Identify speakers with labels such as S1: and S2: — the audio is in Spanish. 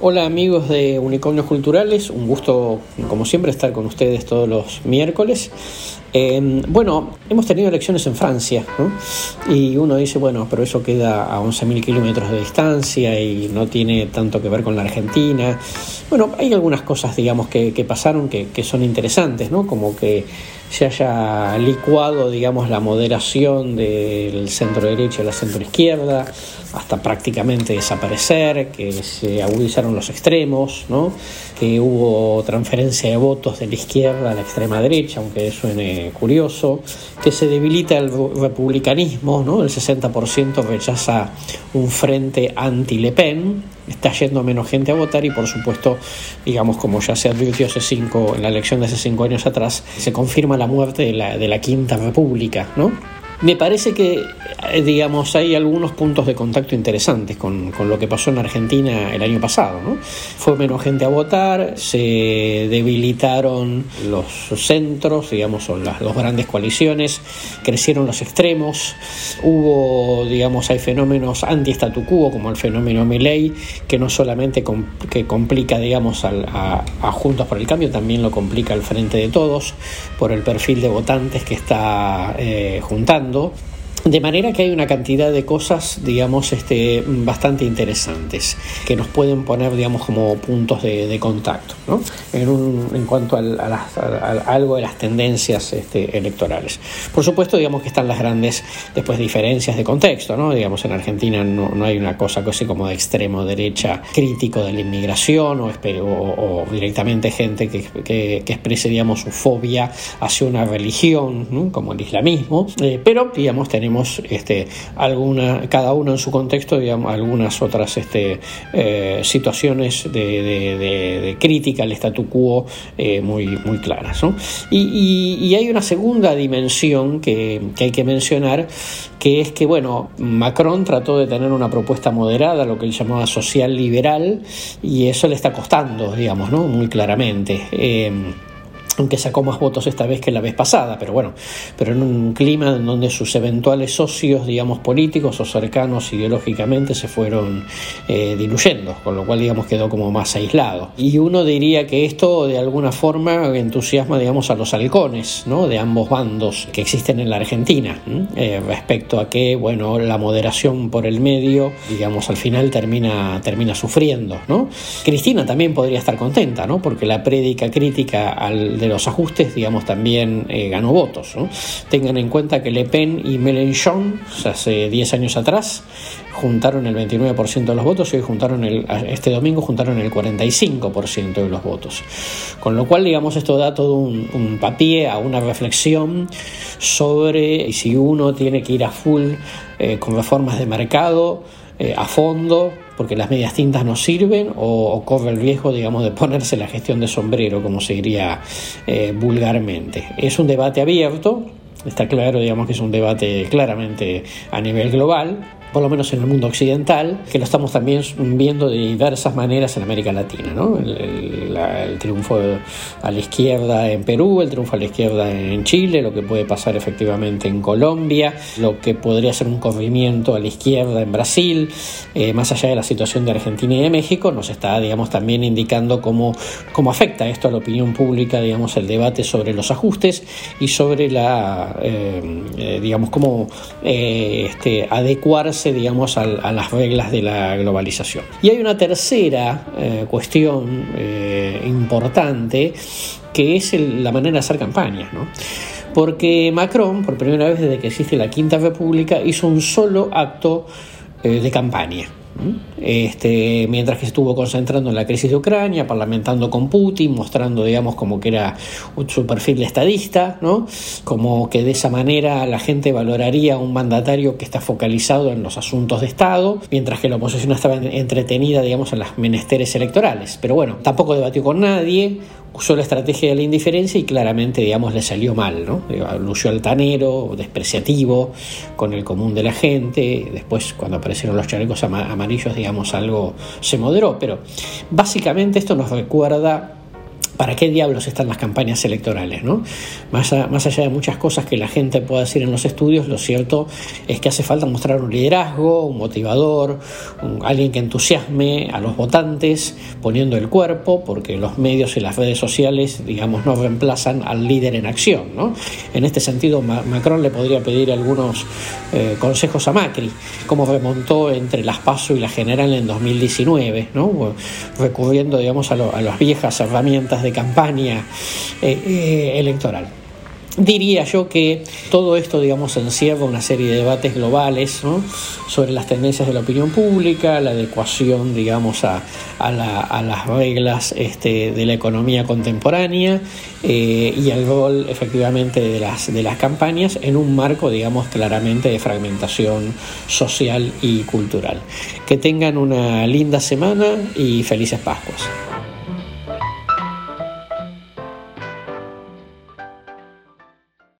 S1: Hola amigos de Unicornios Culturales, un gusto como siempre estar con ustedes todos los miércoles. Eh, bueno, hemos tenido elecciones en Francia y uno dice, bueno, pero eso queda a 11.000 kilómetros de distancia y no tiene tanto que ver con la Argentina. Bueno, hay algunas cosas, digamos, que, pasaron que, son interesantes, ¿no? Como que se haya licuado, digamos, la moderación del centro derecha y la centro izquierda hasta prácticamente desaparecer, que se agudizaron los extremos, ¿no? Que hubo transferencia de votos de la izquierda a la extrema derecha, aunque suene curioso, que se debilita el republicanismo, ¿no? el 60% rechaza un frente anti-Le Pen, está yendo menos gente a votar y por supuesto, digamos, como ya se advirtió hace cinco, en la elección de hace cinco años atrás, se confirma la muerte de la, de la Quinta República, ¿no? Me parece que, eh, digamos, hay algunos puntos de contacto interesantes con, con, lo que pasó en Argentina el año pasado. ¿no? Fue menos gente a votar, se debilitaron los centros, digamos, o las dos grandes coaliciones, crecieron los extremos, hubo, digamos, hay fenómenos anti-statu quo, como el fenómeno Milley, que no solamente com que complica, digamos, al, a, a Juntos por el Cambio, también lo complica al Frente de Todos, por el perfil de votantes que está eh, juntando hablando de manera que hay una cantidad de cosas, digamos, este, bastante interesantes que nos pueden poner, digamos, como puntos de, de contacto, ¿no? En, un, en cuanto a, las, a, a, algo de las tendencias este, electorales. Por supuesto, digamos que están las grandes después diferencias de contexto, ¿no? Digamos, en Argentina no, no hay una cosa así como de extremo derecha crítico de la inmigración o, o, o directamente gente que, que, que, exprese, digamos, su fobia hacia una religión, ¿no? como el islamismo, eh, pero, digamos, tenemos este, alguna, cada uno en su contexto, digamos, algunas otras este, eh, situaciones de, crítica al statu quo eh, muy, muy claras. ¿no? Y, hay una segunda dimensión que, que, hay que mencionar, que es que, bueno, Macron trató de tener una propuesta moderada, lo que él llamaba social liberal, y eso le está costando, digamos, ¿no? muy claramente. Eh, aunque sacó más votos esta vez que la vez pasada, pero bueno, pero en un clima en donde sus eventuales socios, digamos, políticos o cercanos ideológicamente se fueron eh, diluyendo, con lo cual, digamos, quedó como más aislado. Y uno diría que esto de alguna forma entusiasma, digamos, a los halcones, ¿no? De ambos bandos que existen en la Argentina, eh, respecto a que, bueno, la moderación por el medio, digamos, al final termina, termina sufriendo, ¿no? Cristina también podría estar contenta, ¿no? Porque la prédica crítica al de los ajustes, digamos, también eh, ganó votos. ¿no? Tengan en cuenta que Le Pen y Mélenchon, hace 10 años atrás, juntaron el 29% de los votos y hoy juntaron el, este domingo juntaron el 45% de los votos. Con lo cual, digamos, esto da todo un, un papié a una reflexión sobre si uno tiene que ir a full eh, con reformas de mercado, eh, a fondo, porque las medias tintas no sirven, o, corre el riesgo, digamos, de ponerse la gestión de sombrero, como se diría eh, vulgarmente. Es un debate abierto, está claro, digamos, que es un debate claramente a nivel global, por lo menos en el mundo occidental, que lo estamos también viendo de diversas maneras en América Latina. ¿no? El, el, el, triunfo a la izquierda en Perú, el triunfo a la izquierda en Chile, lo que puede pasar efectivamente en Colombia, lo que podría ser un corrimiento a la izquierda en Brasil, eh, más allá de la situación de Argentina y de México, nos está digamos, también indicando cómo, cómo afecta esto a la opinión pública, digamos, el debate sobre los ajustes y sobre la, eh, eh, digamos, cómo este, adecuarse digamos, a, las reglas de la globalización. Y hay una tercera eh, cuestión eh, importante que es la manera de hacer campaña. ¿no? Porque Macron, por primera vez desde que existe la Quinta República, hizo un solo acto eh, de campaña. Este, mientras que estuvo concentrando en la crisis de Ucrania, parlamentando con Putin, mostrando, digamos, como que era su perfil de estadista, ¿no? Como que de esa manera la gente valoraría a un mandatario que está focalizado en los asuntos de Estado, mientras que la oposición estaba entretenida, digamos, en las menesteres electorales. Pero bueno, tampoco debatió con nadie, usó la estrategia de la indiferencia y claramente, digamos, le salió mal, ¿no? Lució altanero, despreciativo con el común de la gente. Después, cuando aparecieron los chalecos amarillos, digamos, algo se moderó. Pero básicamente esto nos recuerda ¿Para qué diablos están las campañas electorales? ¿no? Más, más, allá de muchas cosas que la gente pueda decir en los estudios, lo cierto es que hace falta mostrar un liderazgo, un motivador, alguien que entusiasme a los votantes poniendo el cuerpo, porque los medios y las redes sociales, digamos, no reemplazan al líder en acción. ¿no? En este sentido, Macron le podría pedir algunos eh, consejos a Macri, como remontó entre las PASO y la General en 2019, ¿no? recurriendo digamos, a, a las viejas herramientas de campaña eh, eh, electoral. Diría yo que todo esto, digamos, encierra una serie de debates globales sobre las tendencias de la opinión pública, la adecuación, digamos, a, las reglas este, de la economía contemporánea eh, y el rol, efectivamente, de las, de las campañas en un marco, digamos, claramente de fragmentación social y cultural. Que tengan una linda semana y felices Pascuas.